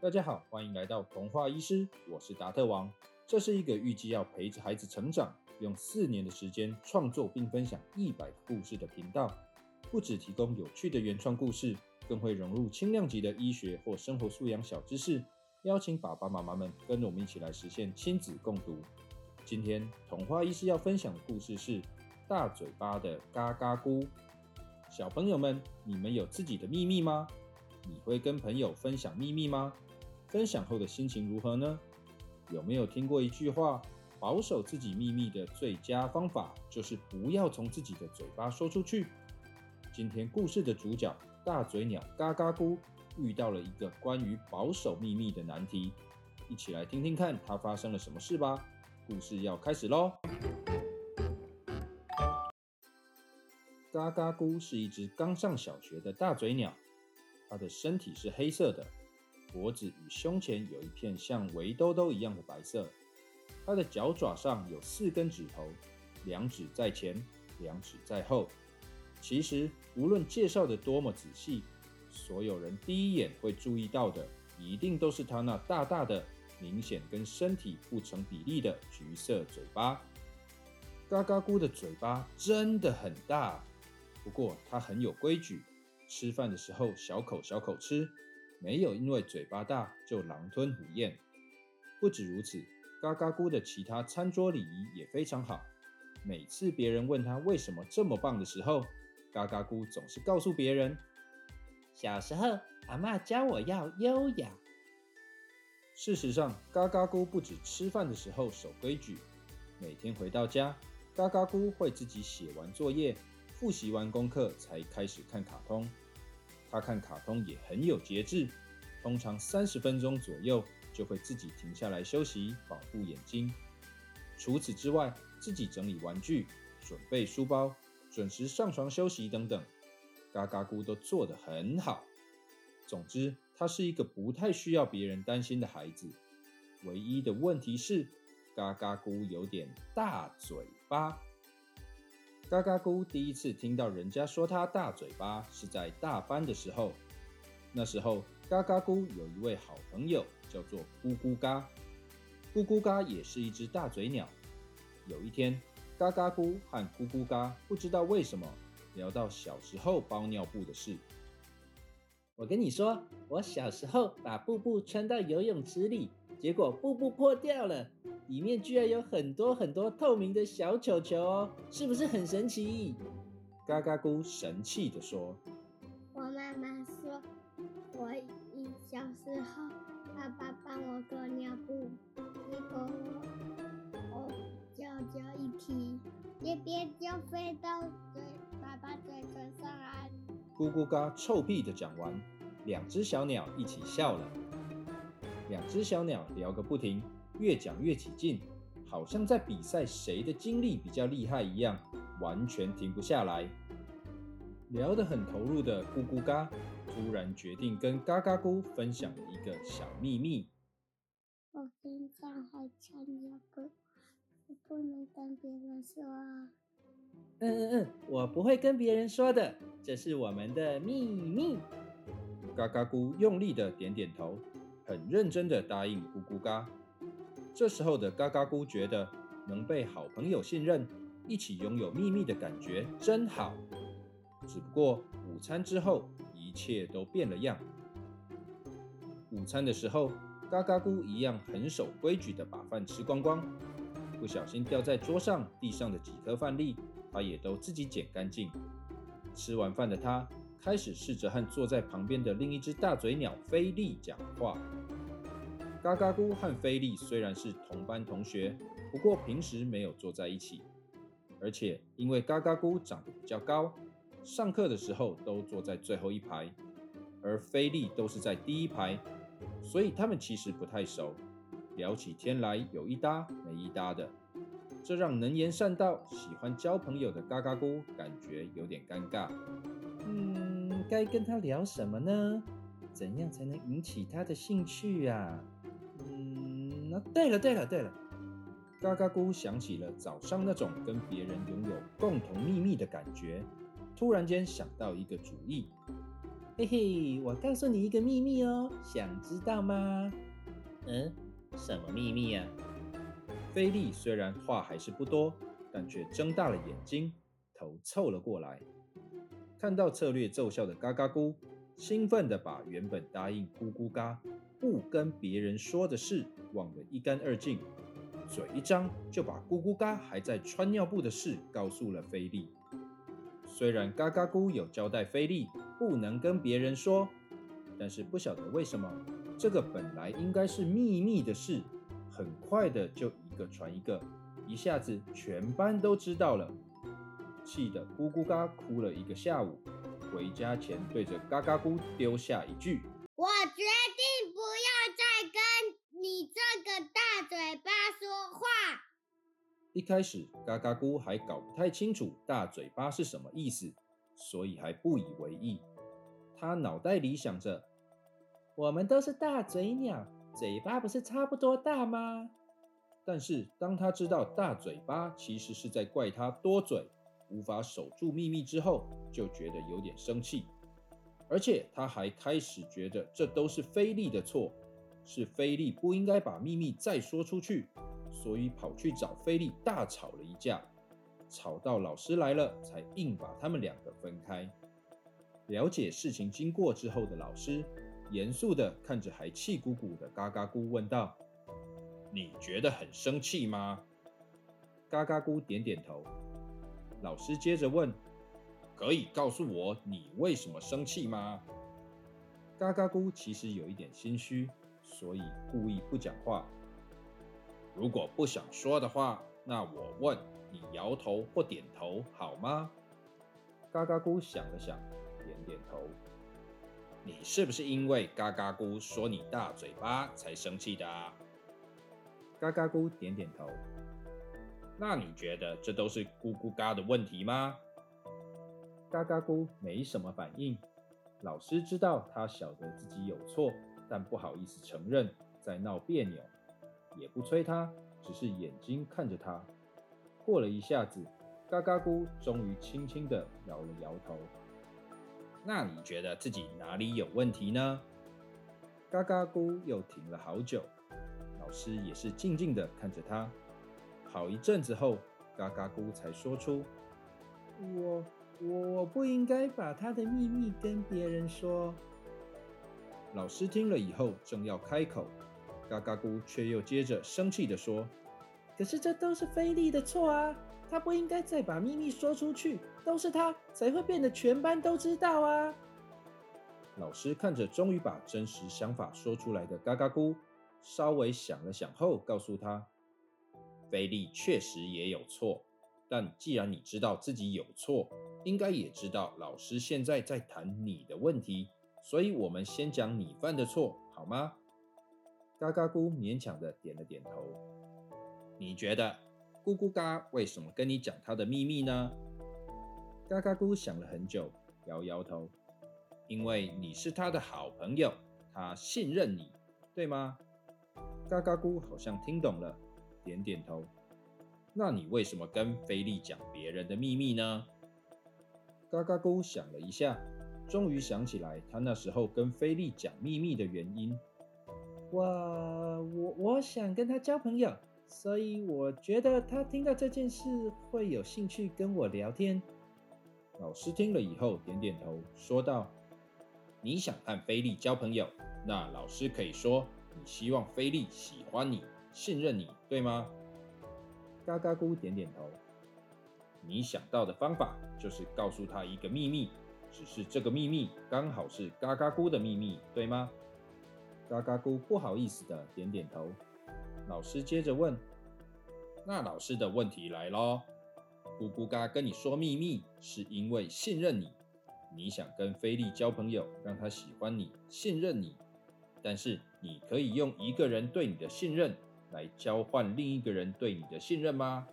大家好，欢迎来到童话医师，我是达特王。这是一个预计要陪着孩子成长，用四年的时间创作并分享一百个故事的频道。不只提供有趣的原创故事，更会融入轻量级的医学或生活素养小知识，邀请爸爸妈妈们跟着我们一起来实现亲子共读。今天童话医师要分享的故事是大嘴巴的嘎嘎姑。小朋友们，你们有自己的秘密吗？你会跟朋友分享秘密吗？分享后的心情如何呢？有没有听过一句话，保守自己秘密的最佳方法就是不要从自己的嘴巴说出去？今天故事的主角大嘴鸟嘎嘎咕遇到了一个关于保守秘密的难题，一起来听听看它发生了什么事吧。故事要开始喽！嘎嘎咕是一只刚上小学的大嘴鸟，它的身体是黑色的。脖子与胸前有一片像围兜兜一样的白色，它的脚爪上有四根指头，两指在前，两指在后。其实无论介绍的多么仔细，所有人第一眼会注意到的，一定都是它那大大的、明显跟身体不成比例的橘色嘴巴。嘎嘎咕的嘴巴真的很大，不过它很有规矩，吃饭的时候小口小口吃。没有因为嘴巴大就狼吞虎咽。不止如此，嘎嘎咕的其他餐桌礼仪也非常好。每次别人问他为什么这么棒的时候，嘎嘎咕总是告诉别人：“小时候，阿妈教我要优雅。”事实上，嘎嘎咕不止吃饭的时候守规矩，每天回到家，嘎嘎咕会自己写完作业、复习完功课才开始看卡通。他看卡通也很有节制，通常三十分钟左右就会自己停下来休息，保护眼睛。除此之外，自己整理玩具、准备书包、准时上床休息等等，嘎嘎咕都做得很好。总之，他是一个不太需要别人担心的孩子。唯一的问题是，嘎嘎咕有点大嘴巴。嘎嘎咕第一次听到人家说他大嘴巴，是在大班的时候。那时候，嘎嘎咕有一位好朋友，叫做咕咕嘎。咕咕嘎也是一只大嘴鸟。有一天，嘎嘎咕和咕咕嘎不知道为什么聊到小时候包尿布的事。我跟你说，我小时候把布布穿到游泳池里，结果布布破掉了。里面居然有很多很多透明的小球球哦，是不是很神奇？嘎嘎咕神气地说：“我妈妈说，我一小时候，爸爸帮我做尿布，结果我脚脚一踢，一边就飞到嘴爸爸嘴唇上来。”咕咕嘎臭屁的讲完，两只小鸟一起笑了。两只小鸟聊个不停。越讲越起劲，好像在比赛谁的精力比较厉害一样，完全停不下来。聊得很投入的咕咕嘎，突然决定跟嘎嘎咕分享一个小秘密。我平常还穿尿布，我不能跟别人说。嗯嗯嗯，我不会跟别人说的，这是我们的秘密。嘎嘎咕用力的点点头，很认真的答应咕咕嘎。这时候的嘎嘎咕觉得能被好朋友信任，一起拥有秘密的感觉真好。只不过午餐之后，一切都变了样。午餐的时候，嘎嘎咕一样很守规矩的把饭吃光光，不小心掉在桌上、地上的几颗饭粒，他也都自己捡干净。吃完饭的他，开始试着和坐在旁边的另一只大嘴鸟菲利讲话。嘎嘎姑和菲利虽然是同班同学，不过平时没有坐在一起。而且因为嘎嘎姑长得比较高，上课的时候都坐在最后一排，而菲利都是在第一排，所以他们其实不太熟，聊起天来有一搭没一搭的。这让能言善道、喜欢交朋友的嘎嘎姑感觉有点尴尬。嗯，该跟他聊什么呢？怎样才能引起他的兴趣啊呀？对了对了对了，嘎嘎咕想起了早上那种跟别人拥有共同秘密的感觉，突然间想到一个主意。嘿嘿，我告诉你一个秘密哦，想知道吗？嗯，什么秘密啊？菲利虽然话还是不多，但却睁大了眼睛，头凑了过来。看到策略奏效的嘎嘎咕，兴奋地把原本答应咕咕嘎不跟别人说的事忘得一干二净，嘴一张就把咕咕嘎还在穿尿布的事告诉了菲利。虽然嘎嘎咕有交代菲利不能跟别人说，但是不晓得为什么，这个本来应该是秘密的事，很快的就一个传一个，一下子全班都知道了，气得咕咕嘎哭了一个下午。回家前对着嘎嘎咕丢下一句：“我决定不要再跟你这个大嘴巴说话。”一开始，嘎嘎姑还搞不太清楚“大嘴巴”是什么意思，所以还不以为意。他脑袋里想着：“我们都是大嘴鸟，嘴巴不是差不多大吗？”但是当他知道“大嘴巴”其实是在怪他多嘴，无法守住秘密之后，就觉得有点生气。而且他还开始觉得这都是菲利的错，是菲利不应该把秘密再说出去。所以跑去找菲利大吵了一架，吵到老师来了，才硬把他们两个分开。了解事情经过之后的老师，严肃地看着还气鼓鼓的嘎嘎咕，问道：“你觉得很生气吗？”嘎嘎咕点点头。老师接着问：“可以告诉我你为什么生气吗？”嘎嘎咕其实有一点心虚，所以故意不讲话。如果不想说的话，那我问你摇头或点头好吗？嘎嘎咕想了想，点点头。你是不是因为嘎嘎咕说你大嘴巴才生气的啊？嘎嘎咕点点头。那你觉得这都是咕咕嘎的问题吗？嘎嘎咕没什么反应。老师知道他晓得自己有错，但不好意思承认，在闹别扭。也不催他，只是眼睛看着他。过了一下子，嘎嘎咕终于轻轻地摇了摇头。那你觉得自己哪里有问题呢？嘎嘎咕又停了好久，老师也是静静地看着他。好一阵子后，嘎嘎咕才说出：“我我不应该把他的秘密跟别人说。”老师听了以后，正要开口。嘎嘎咕却又接着生气地说：“可是这都是菲利的错啊！他不应该再把秘密说出去，都是他才会变得全班都知道啊！”老师看着终于把真实想法说出来的嘎嘎咕，稍微想了想后，告诉他：“菲利确实也有错，但既然你知道自己有错，应该也知道老师现在在谈你的问题，所以我们先讲你犯的错，好吗？”嘎嘎咕勉强的点了点头。你觉得咕咕嘎为什么跟你讲他的秘密呢？嘎嘎咕想了很久，摇摇头。因为你是他的好朋友，他信任你，对吗？嘎嘎咕好像听懂了，点点头。那你为什么跟菲利讲别人的秘密呢？嘎嘎咕想了一下，终于想起来他那时候跟菲利讲秘密的原因。我我我想跟他交朋友，所以我觉得他听到这件事会有兴趣跟我聊天。老师听了以后点点头，说道：“你想和菲利交朋友，那老师可以说你希望菲利喜欢你、信任你，对吗？”嘎嘎咕点点头。你想到的方法就是告诉他一个秘密，只是这个秘密刚好是嘎嘎咕的秘密，对吗？嘎嘎咕不好意思的点点头。老师接着问：“那老师的问题来喽，咕咕嘎跟你说秘密是因为信任你，你想跟菲利交朋友，让他喜欢你、信任你。但是你可以用一个人对你的信任来交换另一个人对你的信任吗？”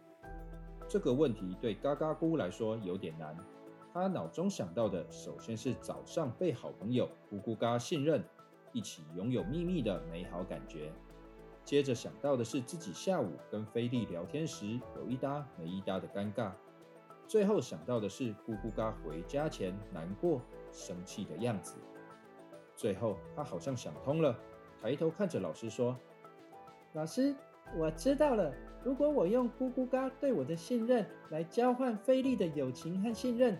这个问题对嘎嘎咕来说有点难。他脑中想到的首先是早上被好朋友咕咕嘎信任。一起拥有秘密的美好感觉。接着想到的是自己下午跟菲利聊天时有一搭没一搭的尴尬。最后想到的是咕咕嘎回家前难过、生气的样子。最后，他好像想通了，抬头看着老师说：“老师，我知道了。如果我用咕咕嘎对我的信任来交换菲利的友情和信任，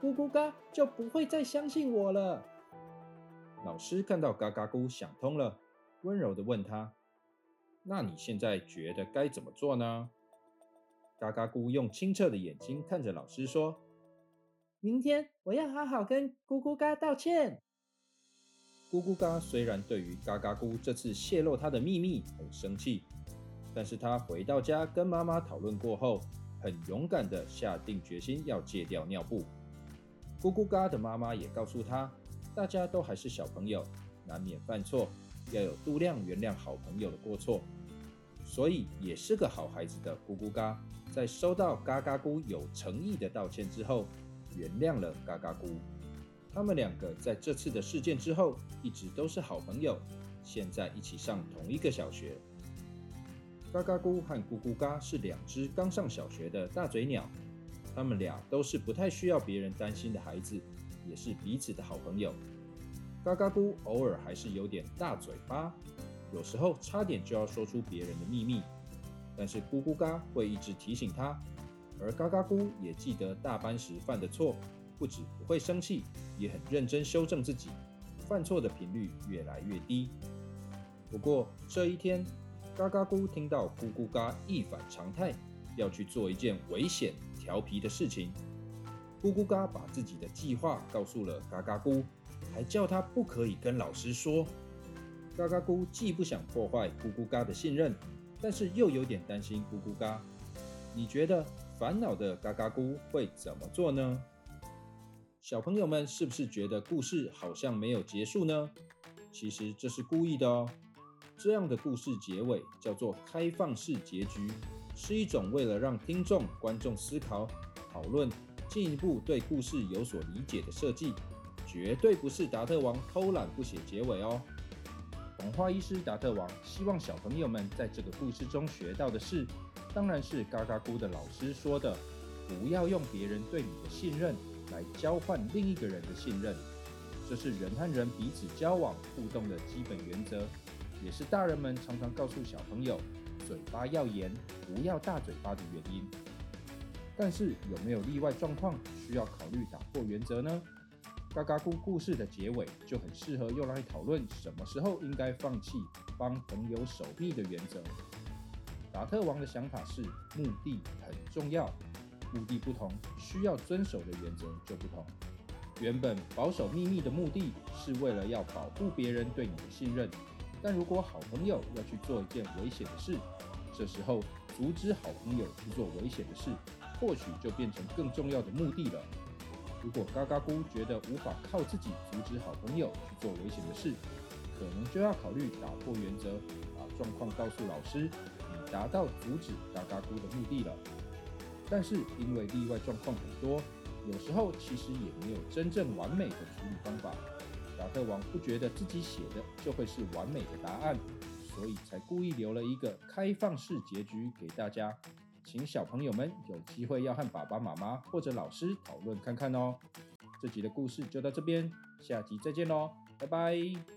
咕咕嘎就不会再相信我了。”老师看到嘎嘎咕想通了，温柔的问他：“那你现在觉得该怎么做呢？”嘎嘎咕用清澈的眼睛看着老师说：“明天我要好好跟咕咕嘎道歉。”咕咕嘎虽然对于嘎嘎咕这次泄露他的秘密很生气，但是他回到家跟妈妈讨论过后，很勇敢的下定决心要戒掉尿布。咕咕嘎的妈妈也告诉他，大家都还是小朋友，难免犯错，要有度量原谅好朋友的过错。所以也是个好孩子的咕咕嘎，在收到嘎嘎咕有诚意的道歉之后，原谅了嘎嘎咕。他们两个在这次的事件之后一直都是好朋友，现在一起上同一个小学。嘎嘎咕和咕咕嘎是两只刚上小学的大嘴鸟，他们俩都是不太需要别人担心的孩子，也是彼此的好朋友。嘎嘎咕偶尔还是有点大嘴巴，有时候差点就要说出别人的秘密，但是咕咕嘎会一直提醒他，而嘎嘎咕也记得大班时犯的错。不止不会生气，也很认真修正自己，犯错的频率越来越低。不过这一天，嘎嘎咕听到咕咕嘎一反常态，要去做一件危险、调皮的事情。咕咕嘎把自己的计划告诉了嘎嘎咕，还叫他不可以跟老师说。嘎嘎咕既不想破坏咕咕嘎的信任，但是又有点担心咕咕嘎。你觉得烦恼的嘎嘎咕会怎么做呢？小朋友们是不是觉得故事好像没有结束呢？其实这是故意的哦。这样的故事结尾叫做开放式结局，是一种为了让听众、观众思考、讨论，进一步对故事有所理解的设计，绝对不是达特王偷懒不写结尾哦。童话医师达特王希望小朋友们在这个故事中学到的是，当然是嘎嘎咕的老师说的，不要用别人对你的信任。来交换另一个人的信任，这是人和人彼此交往互动的基本原则，也是大人们常常告诉小朋友嘴巴要严，不要大嘴巴的原因。但是有没有例外状况需要考虑打破原则呢？嘎嘎咕故事的结尾就很适合用来讨论什么时候应该放弃帮朋友守密的原则。达特王的想法是目的很重要。目的不同，需要遵守的原则就不同。原本保守秘密的目的是为了要保护别人对你的信任，但如果好朋友要去做一件危险的事，这时候阻止好朋友去做危险的事，或许就变成更重要的目的了。如果嘎嘎姑觉得无法靠自己阻止好朋友去做危险的事，可能就要考虑打破原则，把状况告诉老师，以达到阻止嘎嘎姑的目的了。但是因为例外状况很多，有时候其实也没有真正完美的处理方法。达特王不觉得自己写的就会是完美的答案，所以才故意留了一个开放式结局给大家，请小朋友们有机会要和爸爸妈妈或者老师讨论看看哦。这集的故事就到这边，下集再见喽，拜拜。